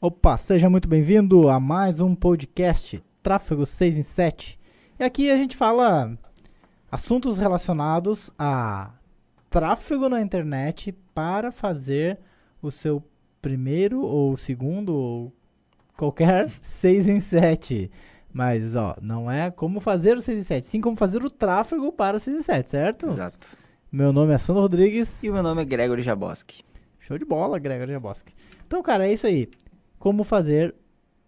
Opa, seja muito bem-vindo a mais um podcast Tráfego 6 em 7. E aqui a gente fala assuntos relacionados a tráfego na internet para fazer o seu primeiro ou segundo ou qualquer 6 em 7. Mas, ó, não é como fazer o 6 em 7, sim como fazer o tráfego para o 6 em 7, certo? Exato. Meu nome é Sandro Rodrigues. E o meu nome é Gregory Jaboski. Show de bola, Gregory Jaboski. Então, cara, é isso aí. Como fazer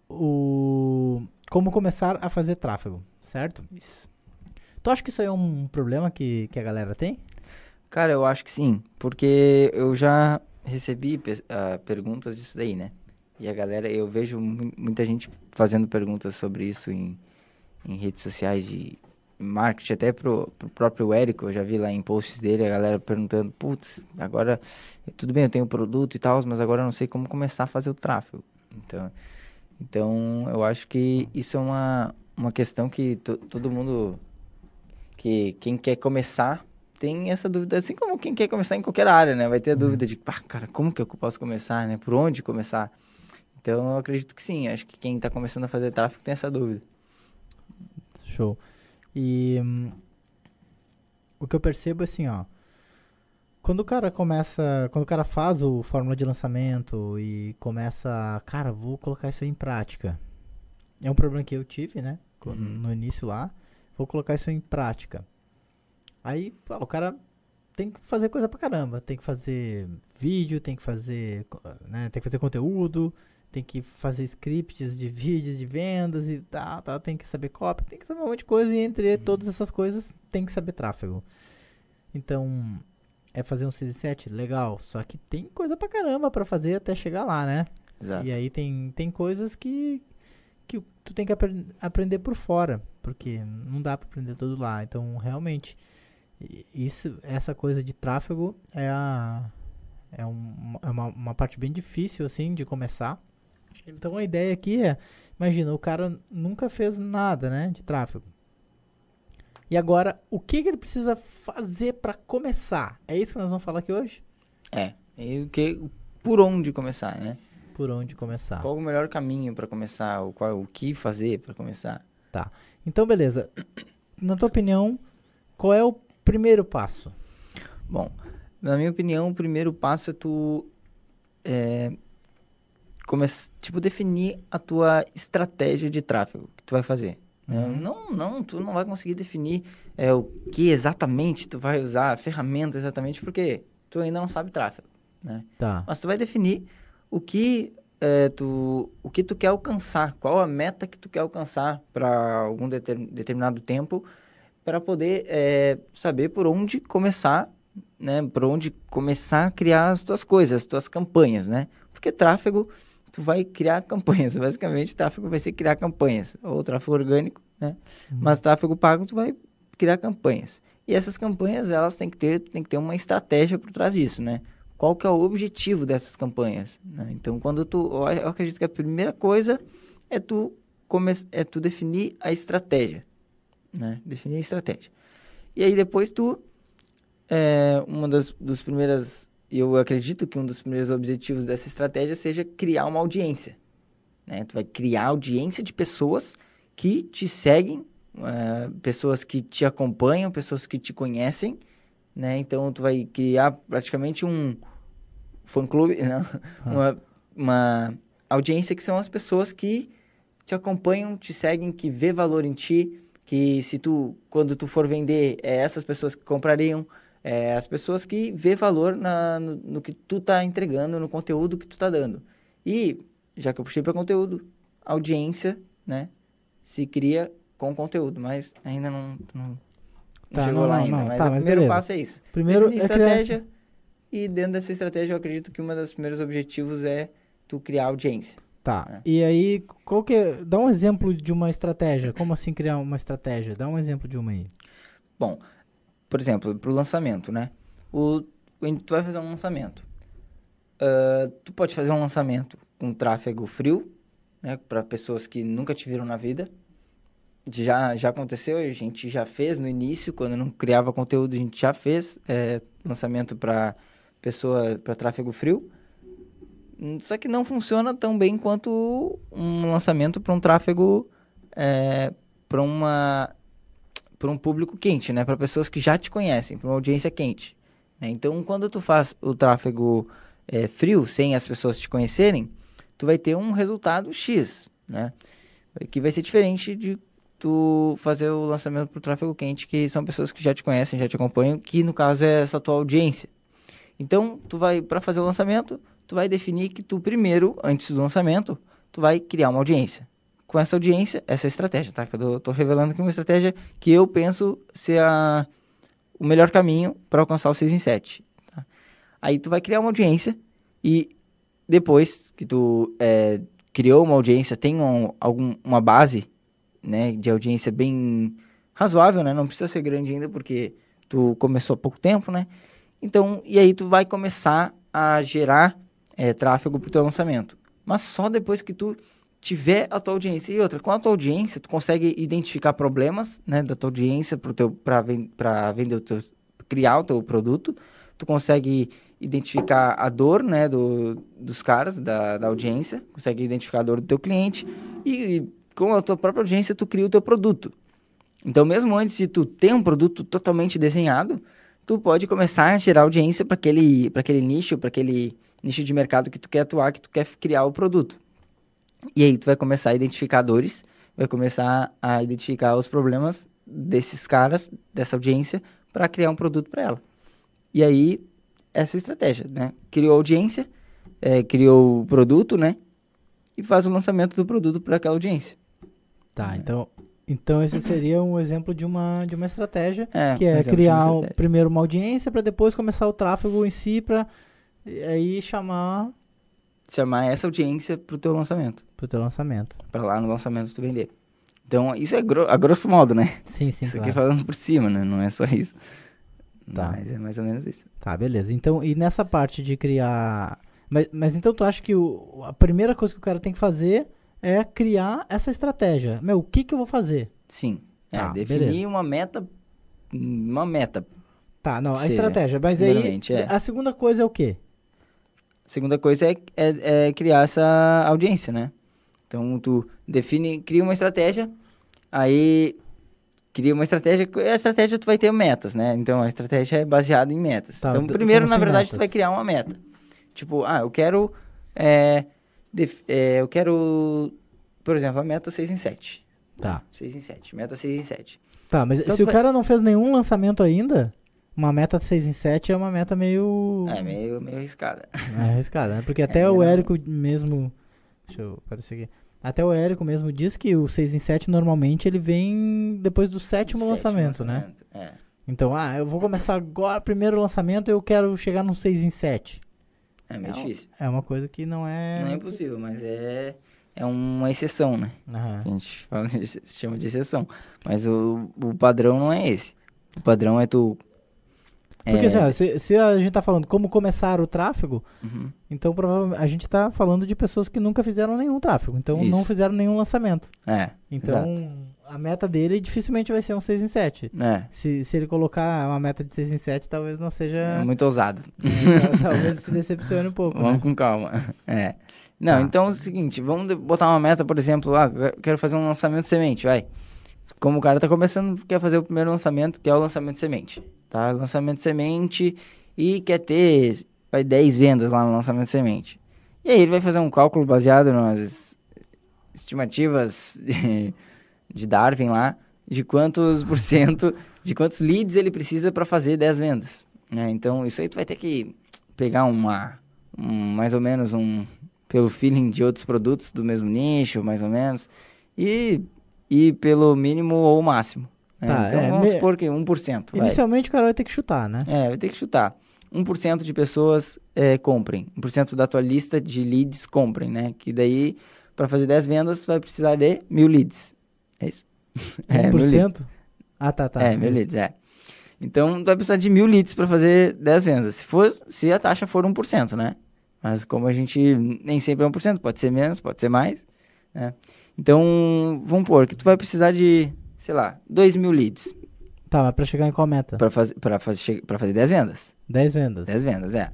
o. Como começar a fazer tráfego, certo? Isso. Tu acha que isso aí é um problema que, que a galera tem? Cara, eu acho que sim, porque eu já recebi ah, perguntas disso daí, né? E a galera, eu vejo mu- muita gente fazendo perguntas sobre isso em, em redes sociais de marketing, até pro, pro próprio Érico, eu já vi lá em posts dele, a galera perguntando, putz, agora, tudo bem, eu tenho produto e tal, mas agora eu não sei como começar a fazer o tráfego. Então, então eu acho que isso é uma, uma questão que to- todo mundo, que quem quer começar tem essa dúvida, assim como quem quer começar em qualquer área, né? Vai ter a dúvida de, pá, cara, como que eu posso começar, né? Por onde começar? Então, eu acredito que sim. Acho que quem está começando a fazer tráfego tem essa dúvida. Show. E hum, o que eu percebo assim, ó. Quando o cara começa, quando o cara faz o fórmula de lançamento e começa, cara, vou colocar isso aí em prática. É um problema que eu tive, né? Uhum. No início lá, vou colocar isso em prática. Aí, pô, o cara tem que fazer coisa pra caramba, tem que fazer vídeo, tem que fazer, né, tem que fazer conteúdo, tem que fazer scripts de vídeos de vendas e tal, tal, tem que saber copy, tem que saber um monte de coisa e entre todas essas coisas tem que saber tráfego. Então, é fazer um 6 e 7, legal, só que tem coisa pra caramba pra fazer até chegar lá, né? Exato. E aí tem, tem coisas que, que tu tem que apren- aprender por fora, porque não dá pra aprender tudo lá. Então, realmente, isso, essa coisa de tráfego é, a, é, um- é uma, uma parte bem difícil, assim, de começar. Então, a ideia aqui é, imagina, o cara nunca fez nada, né, de tráfego. E agora, o que, que ele precisa fazer pra começar? É isso que nós vamos falar aqui hoje? É. E o que, por onde começar, né? Por onde começar? Qual o melhor caminho para começar? O, qual, o que fazer para começar? Tá. Então, beleza. Na tua opinião, qual é o primeiro passo? Bom, na minha opinião, o primeiro passo é tu é, come- tipo definir a tua estratégia de tráfego que tu vai fazer. Né? Não, não, tu não vai conseguir definir é, o que exatamente tu vai usar, a ferramenta exatamente, porque tu ainda não sabe tráfego, né? Tá. Mas tu vai definir o que é, tu, o que tu quer alcançar, qual a meta que tu quer alcançar para algum deter- determinado tempo, para poder é, saber por onde começar, né? Por onde começar a criar as tuas coisas, as tuas campanhas, né? Porque tráfego, tu vai criar campanhas. Basicamente, tráfego vai ser criar campanhas, ou tráfego orgânico, né? Mas tráfego pago, tu vai criar campanhas. E essas campanhas, elas têm que ter, tem que ter uma estratégia por trás disso, né? Qual que é o objetivo dessas campanhas? né? Então, quando tu, eu acredito que a primeira coisa é tu come, é tu definir a estratégia, né? Definir a estratégia. E aí depois tu, é, uma das dos primeiras, eu acredito que um dos primeiros objetivos dessa estratégia seja criar uma audiência, né? Tu vai criar audiência de pessoas que te seguem, é, pessoas que te acompanham, pessoas que te conhecem, né? Então tu vai criar praticamente um fã-clube, não? Uma, uma audiência que são as pessoas que te acompanham, te seguem, que vê valor em ti, que se tu, quando tu for vender, é essas pessoas que comprariam, é as pessoas que vê valor na, no, no que tu tá entregando, no conteúdo que tu tá dando. E, já que eu puxei para conteúdo, audiência, né, se cria com conteúdo, mas ainda não, não, Tá, chegou não, lá não, ainda. não. Mas Tá, o mas primeiro beleza. passo é isso. Primeiro Definir é estratégia, e dentro dessa estratégia eu acredito que uma das primeiros objetivos é tu criar audiência. Tá. É. E aí, qual que é... Dá um exemplo de uma estratégia. Como assim criar uma estratégia? Dá um exemplo de uma aí. Bom, por exemplo, para o lançamento, né? O, tu vai fazer um lançamento. Ah, tu pode fazer um lançamento com tráfego frio, né? Para pessoas que nunca te viram na vida. Já, já aconteceu, a gente já fez no início, quando não criava conteúdo, a gente já fez é, lançamento para pessoa, para tráfego frio. Só que não funciona tão bem quanto um lançamento para um tráfego é, para uma para um público quente, né? Para pessoas que já te conhecem, para uma audiência quente. Né? Então, quando tu faz o tráfego é, frio, sem as pessoas te conhecerem, tu vai ter um resultado X, né? Que vai ser diferente de tu fazer o lançamento para o tráfego quente, que são pessoas que já te conhecem, já te acompanham, que no caso é essa tua audiência. Então, tu vai para fazer o lançamento, tu vai definir que tu primeiro, antes do lançamento, tu vai criar uma audiência com essa audiência, essa é estratégia, tá? Que eu tô revelando aqui uma estratégia que eu penso ser a, o melhor caminho para alcançar o 6 em 7. Tá? Aí tu vai criar uma audiência e depois que tu é, criou uma audiência, tem um, algum, uma base né, de audiência bem razoável, né? Não precisa ser grande ainda porque tu começou há pouco tempo, né? Então, e aí tu vai começar a gerar é, tráfego para o teu lançamento. Mas só depois que tu tiver a tua audiência. E outra, com a tua audiência, tu consegue identificar problemas, né, da tua audiência para vender o teu, criar o teu produto. Tu consegue identificar a dor, né, do, dos caras, da, da audiência, consegue identificar a dor do teu cliente e, e com a tua própria audiência tu cria o teu produto. Então, mesmo antes de tu ter um produto totalmente desenhado, tu pode começar a gerar audiência para aquele, aquele nicho, para aquele nicho de mercado que tu quer atuar, que tu quer criar o produto. E aí tu vai começar a identificar dores, vai começar a identificar os problemas desses caras, dessa audiência, para criar um produto para ela. E aí, essa é a estratégia, né? Criou audiência, é, criou o produto, né? E faz o lançamento do produto para aquela audiência. Tá, então, então esse seria um exemplo de uma, de uma estratégia, é, que é criar primeiro uma audiência para depois começar o tráfego em si para aí chamar chamar essa audiência pro teu lançamento. Pro teu lançamento. Pra lá no lançamento tu vender. Então, isso é gro a grosso modo, né? Sim, sim, Isso claro. aqui falando por cima, né? Não é só isso. Tá. Mas é mais ou menos isso. Tá, beleza. Então, e nessa parte de criar... Mas, mas então tu acha que o, a primeira coisa que o cara tem que fazer é criar essa estratégia. Meu, o que que eu vou fazer? Sim. É, Tá, definir beleza. uma meta... Uma meta. Tá, não, a estratégia. Mas aí, é. a segunda coisa é o quê? Segunda coisa é, é, é criar essa audiência, né? Então, tu define, cria uma estratégia, aí cria uma estratégia, a estratégia tu vai ter metas, né? Então, a estratégia é baseada em metas. Tá, então, primeiro, na assim verdade, metas? tu vai criar uma meta. Tipo, ah, eu quero, é, def- é, eu quero, por exemplo, a meta 6 em 7. Tá. 6 em 7, meta 6 em 7. Tá, mas Então se o vai- cara não fez nenhum lançamento ainda, uma meta 6 em 7 é uma meta meio... É meio, meio arriscada. É arriscada, né? Porque até ainda o não. Érico mesmo. Deixa eu aparecer aqui. Até o Érico mesmo diz que o 6 em 7 normalmente ele vem depois do sétimo, Sétimo lançamento, né? lançamento, É. Então, ah, eu vou começar agora, primeiro lançamento, eu quero chegar no 6 em 7. É meio Não. difícil. É uma coisa que não é. Não é impossível, mas é, é uma exceção, né? Aham. A gente fala, chama de exceção. Mas o, o padrão não é esse. O padrão é tu. Porque é, assim, ó, se, se a gente tá falando como começar o tráfego, uhum, então provavelmente a gente tá falando de pessoas que nunca fizeram nenhum tráfego, então não Isso. fizeram nenhum lançamento. é, Então a meta dele dificilmente vai ser um 6 em 7. é, Se, se ele colocar uma meta de 6 em 7, talvez não seja. é muito ousado. É, talvez se decepcione um pouco. Vamos Né? com calma. É. Não, Tá. então é o seguinte, vamos botar uma meta, por exemplo, ah, eu quero fazer um lançamento de semente, vai. Como o cara tá começando, quer fazer o primeiro lançamento, que é o lançamento semente, tá? Lançamento semente e quer ter, vai 10 vendas lá no lançamento semente. E aí ele vai fazer um cálculo baseado nas estimativas de, de Darwin lá, de quantos por cento, de quantos leads ele precisa para fazer 10 vendas. né? Então, isso aí tu vai ter que pegar uma, um, mais ou menos um, pelo feeling de outros produtos do mesmo nicho, mais ou menos, e, e pelo mínimo ou máximo. né? Tá, então, é, vamos me- supor que 1%. vai. Inicialmente o cara vai ter que chutar, né? É, vai ter que chutar. 1% de pessoas é, comprem. 1% da tua lista de leads comprem, né? Que daí, para fazer 10 vendas, vai precisar de mil leads. É isso? É, mil leads. 1%? Ah, tá, tá. É, mil leads, é. Então, tu vai precisar de mil leads para fazer 10 vendas. Se, for, se a taxa for 1%, né? Mas como a gente nem sempre é 1%, pode ser menos, pode ser mais, né? Então, vamos pôr que tu vai precisar de, sei lá, 2 mil leads Tá, mas pra chegar em qual meta? para fazer, pra fazer, pra fazer 10 vendas. 10 vendas. 10 vendas, é.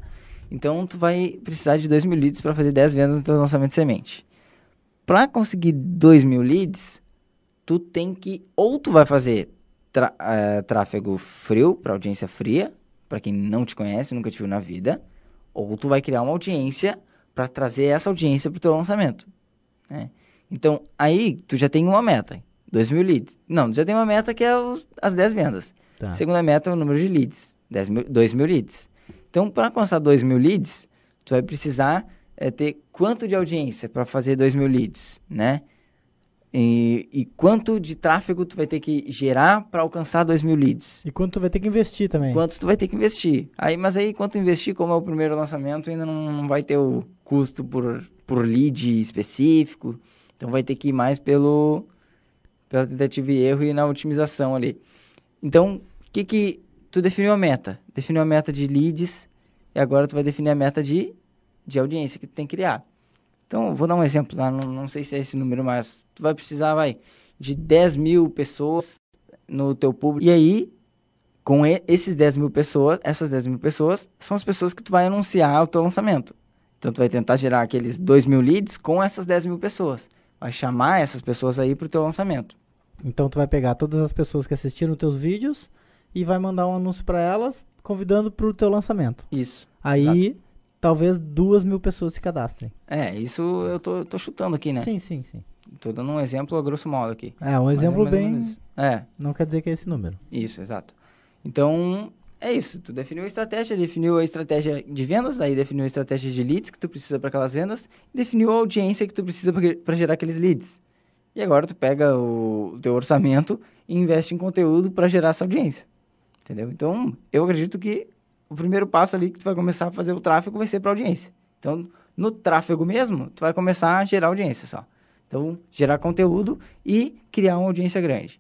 Então, tu vai precisar de 2 mil leads para fazer 10 vendas no teu lançamento de semente. Para conseguir 2 mil leads, tu tem que, ou tu vai fazer uh, tráfego frio, para audiência fria, para quem não te conhece, nunca te viu na vida, ou tu vai criar uma audiência para trazer essa audiência para o teu lançamento. Né? Então, aí tu já tem uma meta, 2 mil leads. Não, tu já tem uma meta que é os, as 10 vendas. Tá. Segunda meta é o número de leads, 10 mil, 2 mil leads. Então, para alcançar 2 mil leads, tu vai precisar é, ter quanto de audiência para fazer 2 mil leads, né? E, e, quanto de tráfego tu vai ter que gerar para alcançar 2 mil leads. E quanto tu vai ter que investir também. Quanto tu vai ter que investir. Aí, mas aí, quanto investir, como é o primeiro lançamento, ainda não, não vai ter o custo por, por lead específico. Então, vai ter que ir mais pelo, pela tentativa e erro e na otimização ali. Então, que que... Tu definiu a meta. Definiu a meta de leads. E agora tu vai definir a meta de, de audiência que tu tem que criar. Então, vou dar um exemplo, tá? não, não sei se é esse número, mas tu vai precisar, vai, de 10 mil pessoas no teu público. E aí, com esses 10 mil pessoas, essas 10 mil pessoas são as pessoas que tu vai anunciar o teu lançamento. Então, tu vai tentar gerar aqueles 2 mil leads com essas 10 mil pessoas. Vai chamar essas pessoas aí pro teu lançamento. Então, tu vai pegar todas as pessoas que assistiram teus vídeos e vai mandar um anúncio para elas, convidando pro teu lançamento. Isso. Aí, talvez duas mil pessoas se cadastrem. É, isso eu tô, tô chutando aqui, né? Sim, sim, sim. Tô dando um exemplo a grosso modo aqui. É, um exemplo é bem. É. Não quer dizer que é esse número. Isso, exato. Então, é isso. Tu definiu a estratégia, definiu a estratégia de vendas, daí definiu a estratégia de leads que tu precisa para aquelas vendas, definiu a audiência que tu precisa para gerar aqueles leads. E agora tu pega o, o teu orçamento e investe em conteúdo para gerar essa audiência. Entendeu? Então, eu acredito que o primeiro passo ali que tu vai começar a fazer o tráfego vai ser para audiência. Então, no tráfego mesmo, tu vai começar a gerar audiência só. Então, gerar conteúdo e criar uma audiência grande.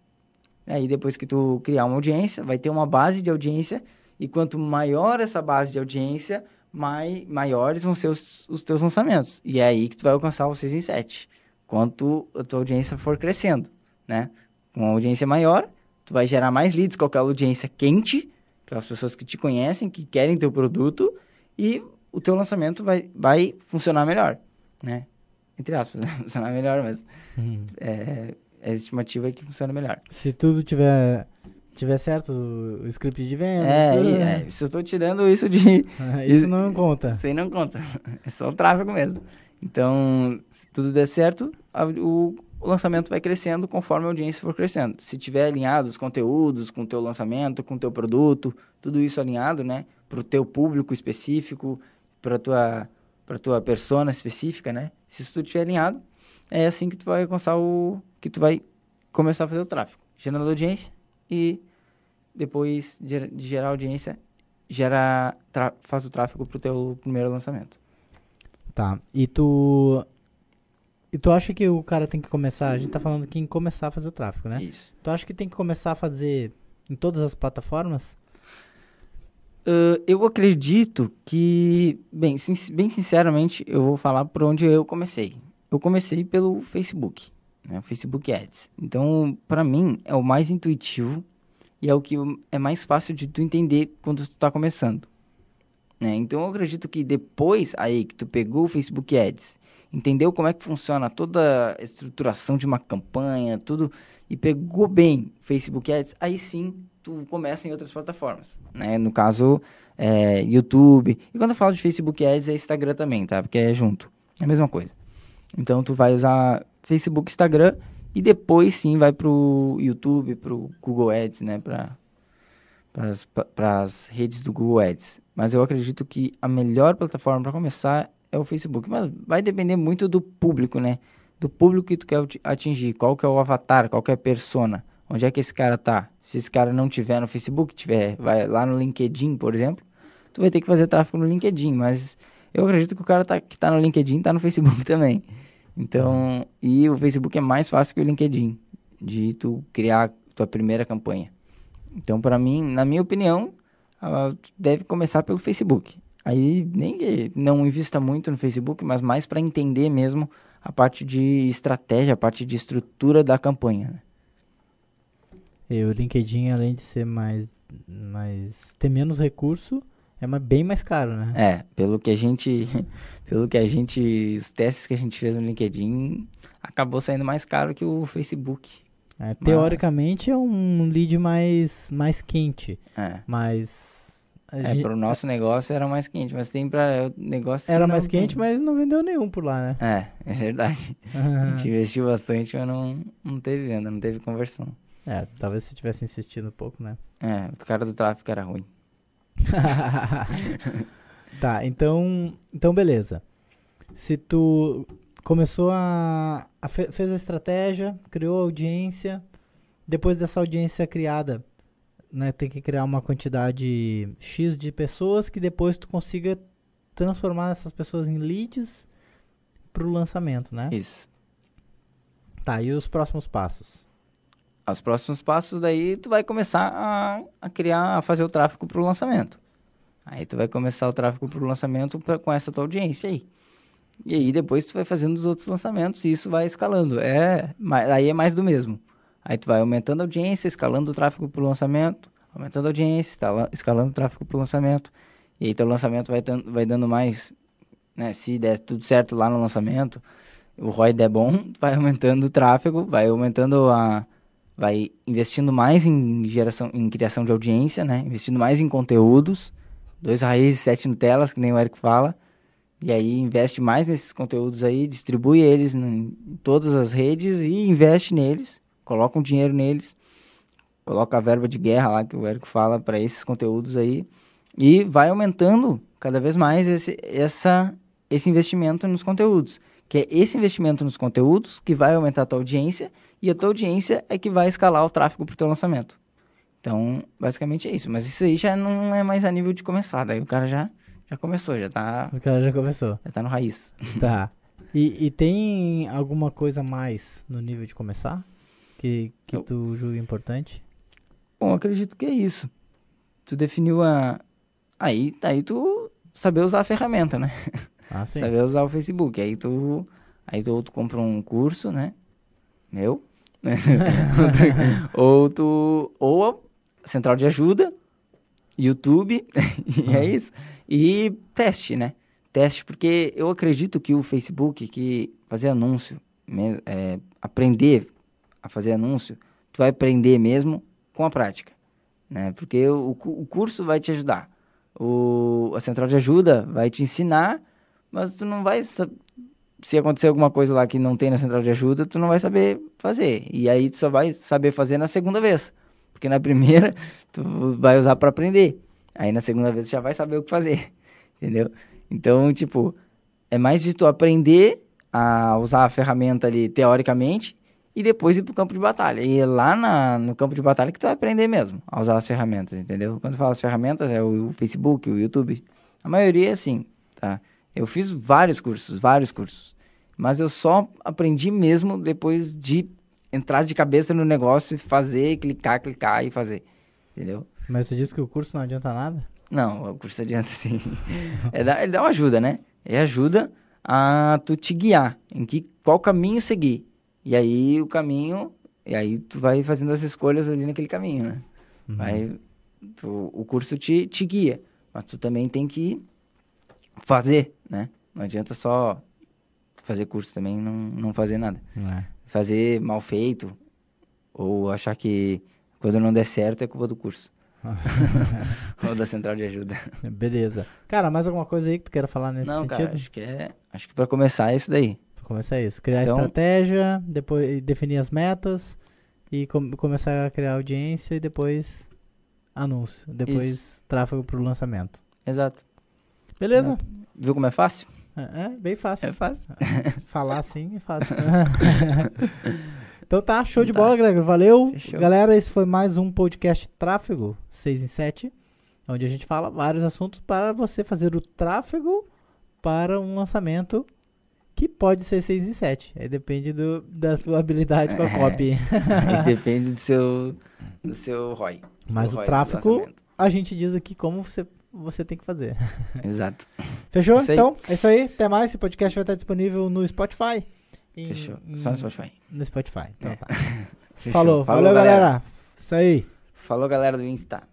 Aí, depois que tu criar uma audiência, vai ter uma base de audiência e quanto maior essa base de audiência, mai, maiores vão ser os, os teus lançamentos. E é aí que tu vai alcançar o 6 em 7. Quanto a tua audiência for crescendo, né? Com uma audiência maior, tu vai gerar mais leads com aquela audiência quente, para as pessoas que te conhecem, que querem teu produto e o teu lançamento vai, vai funcionar melhor, né? Entre aspas, funcionar melhor, mas uhum. é, a estimativa é que funciona melhor. Se tudo tiver tiver certo o script de venda. É, tudo, é, né? se eu estou tirando isso de. isso não conta. Isso aí não conta. É só o tráfego mesmo. Então, se tudo der certo, a, o, o lançamento vai crescendo conforme a audiência for crescendo. Se tiver alinhado os conteúdos com o teu lançamento, com o teu produto, tudo isso alinhado, né, para o teu público específico, para tua para tua persona específica, né? Se isso tudo estiver alinhado, é assim que tu vai alcançar o que tu vai começar a fazer o tráfego, gerando audiência e depois de, gerar audiência, gera faz o tráfego para o teu primeiro lançamento. Tá. E tu e tu acha que o cara tem que começar, a gente tá falando aqui em começar a fazer o tráfego, né? Isso. Tu acha que tem que começar a fazer em todas as plataformas? Uh, eu acredito que, bem, sin bem sinceramente, eu vou falar por onde eu comecei. Eu comecei pelo Facebook, né? Facebook Ads. Então, para mim, é o mais intuitivo e é o que é mais fácil de tu entender quando tu tá começando. Né? Então, eu acredito que depois aí que tu pegou o Facebook Ads entendeu como é que funciona toda a estruturação de uma campanha, tudo, e pegou bem Facebook Ads, aí sim tu começa em outras plataformas, né? No caso, é, YouTube. E quando eu falo de Facebook Ads, é Instagram também, tá? Porque é junto. É a mesma coisa. Então, tu vai usar Facebook, Instagram e depois sim vai pro YouTube, pro Google Ads, né? Para as redes do Google Ads. Mas eu acredito que a melhor plataforma para começar é o Facebook. Mas vai depender muito do público, né? Do público que tu quer atingir. Qual que é o avatar, qual que é a persona. Onde é que esse cara tá? Se esse cara não tiver no Facebook, tiver, vai lá no LinkedIn, por exemplo, tu vai ter que fazer tráfego no LinkedIn. Mas eu acredito que o cara tá, que tá no LinkedIn tá no Facebook também. Então, e o Facebook é mais fácil que o LinkedIn de tu criar tua primeira campanha. Então, para mim, na minha opinião, deve começar pelo Facebook. Aí nem não invista muito no Facebook, mas mais para entender mesmo a parte de estratégia, a parte de estrutura da campanha. Né? E o LinkedIn, além de ser mais, mais ter menos recurso, é bem mais caro, né? É, pelo que a gente, pelo que a gente, os testes que a gente fez no LinkedIn, acabou saindo mais caro que o Facebook. É, teoricamente é um lead mais, mais quente, É, mas é gente- pro nosso negócio era mais quente, mas tem para negócio era mais tem. quente, mas não vendeu nenhum por lá, né? É, é verdade. A gente investiu bastante, mas não, não teve venda, não teve conversão. É, talvez se tivesse insistido um pouco, né? É, o cara do tráfico era ruim. tá, então, então beleza. Se tu começou a, a fe- fez a estratégia, criou a audiência, depois dessa audiência criada, né, tem que criar uma quantidade X de pessoas que depois tu consiga transformar essas pessoas em leads pro lançamento, né? Isso. Tá, e os próximos passos? Os próximos passos daí tu vai começar a, a criar, a fazer o tráfego pro lançamento. Aí tu vai começar o tráfego pro lançamento pra, com essa tua audiência aí. E aí depois tu vai fazendo os outros lançamentos e isso vai escalando. É, aí é mais do mesmo. Aí tu vai aumentando a audiência, escalando o tráfego pro lançamento, aumentando a audiência, escala- escalando o tráfego pro lançamento. E aí teu lançamento vai, tan- vai dando mais, né, se der tudo certo lá no lançamento, o ROI der bom, vai aumentando o tráfego, vai aumentando a vai investindo mais em geração, em criação de audiência, né? Investindo mais em conteúdos, dois raízes, sete Nutelas, que nem o Eric fala. E aí investe mais nesses conteúdos aí, distribui eles em todas as redes e investe neles, coloca um dinheiro neles, coloca a verba de guerra lá que o Eric fala para esses conteúdos aí e vai aumentando cada vez mais esse, essa, esse investimento nos conteúdos. Que é esse investimento nos conteúdos que vai aumentar a tua audiência e a tua audiência é que vai escalar o tráfego para o teu lançamento. Então, basicamente é isso. Mas isso aí já não é mais a nível de começar. Daí o cara já, já começou, já tá, O cara já começou. já tá no raiz. Tá. E, e tem alguma coisa mais no nível de começar? Que, que Eu- tu julga importante? Bom, acredito que é isso. Tu definiu a. Aí, aí tu saber usar a ferramenta, né? Ah, sim. Saber usar o Facebook. Aí tu. Aí tu, tu compra um curso, né? Meu. ou tu. Ou a central de ajuda, YouTube, e é isso. E teste, né? Teste, porque eu acredito que o Facebook, que fazer anúncio, é, aprender a fazer anúncio, tu vai aprender mesmo com a prática, né? Porque o, o curso vai te ajudar, o, a central de ajuda vai te ensinar, mas tu não vai se acontecer alguma coisa lá que não tem na central de ajuda, tu não vai saber fazer. E aí tu só vai saber fazer na segunda vez. Porque na primeira tu vai usar para aprender. Aí na segunda vez tu já vai saber o que fazer. Entendeu? Então, tipo, é mais de tu aprender a usar a ferramenta ali teoricamente e depois ir pro campo de batalha. E lá na, no campo de batalha que tu vai aprender mesmo a usar as ferramentas, entendeu? Quando eu falo as ferramentas, é o, o Facebook, o YouTube. A maioria é assim, tá? Eu fiz vários cursos, vários cursos. Mas eu só aprendi mesmo depois de entrar de cabeça no negócio e fazer, clicar, clicar e fazer. Entendeu? Mas tu disse que o curso não adianta nada? Não, o curso adianta sim. É dar- ele dá uma ajuda, né? Ele ajuda a tu te guiar em que, qual caminho seguir. E aí o caminho, e aí tu vai fazendo as escolhas ali naquele caminho, né? Vai, tu- o curso te, te guia, mas tu também tem que fazer, né? Não adianta só fazer curso também e não, não fazer nada. Não é. Fazer mal feito ou achar que quando não der certo é culpa do curso. ou da central de ajuda. Beleza. Cara, mais alguma coisa aí que tu queira falar nesse não, sentido? cara, acho que é, acho que para começar é isso daí. Pra começar isso. Criar Então- estratégia, depois definir as metas e com- começar a criar audiência e depois anúncio. Depois tráfego pro lançamento. Exato. Beleza? Viu como é fácil? É, é bem fácil. É fácil. Falar assim é fácil. então tá, show de Tá. bola, Gregor. Valeu. Galera, esse foi mais um podcast Tráfego 6 em 7, onde a gente fala vários assuntos para você fazer o tráfego para um lançamento que pode ser 6 em 7. Aí depende do, da sua habilidade com a É. copy. Aí depende do seu, do seu ROI. Mas o ROI tráfego, a gente diz aqui como você, você tem que fazer. Exato. Fechou? Isso. Então, é isso aí. Até mais. Esse podcast vai estar disponível no Spotify. Em- Fechou. Só no Spotify. No Spotify. Então É. tá. Fechou. Falou, valeu, galera. Isso aí. Falou, galera do Insta.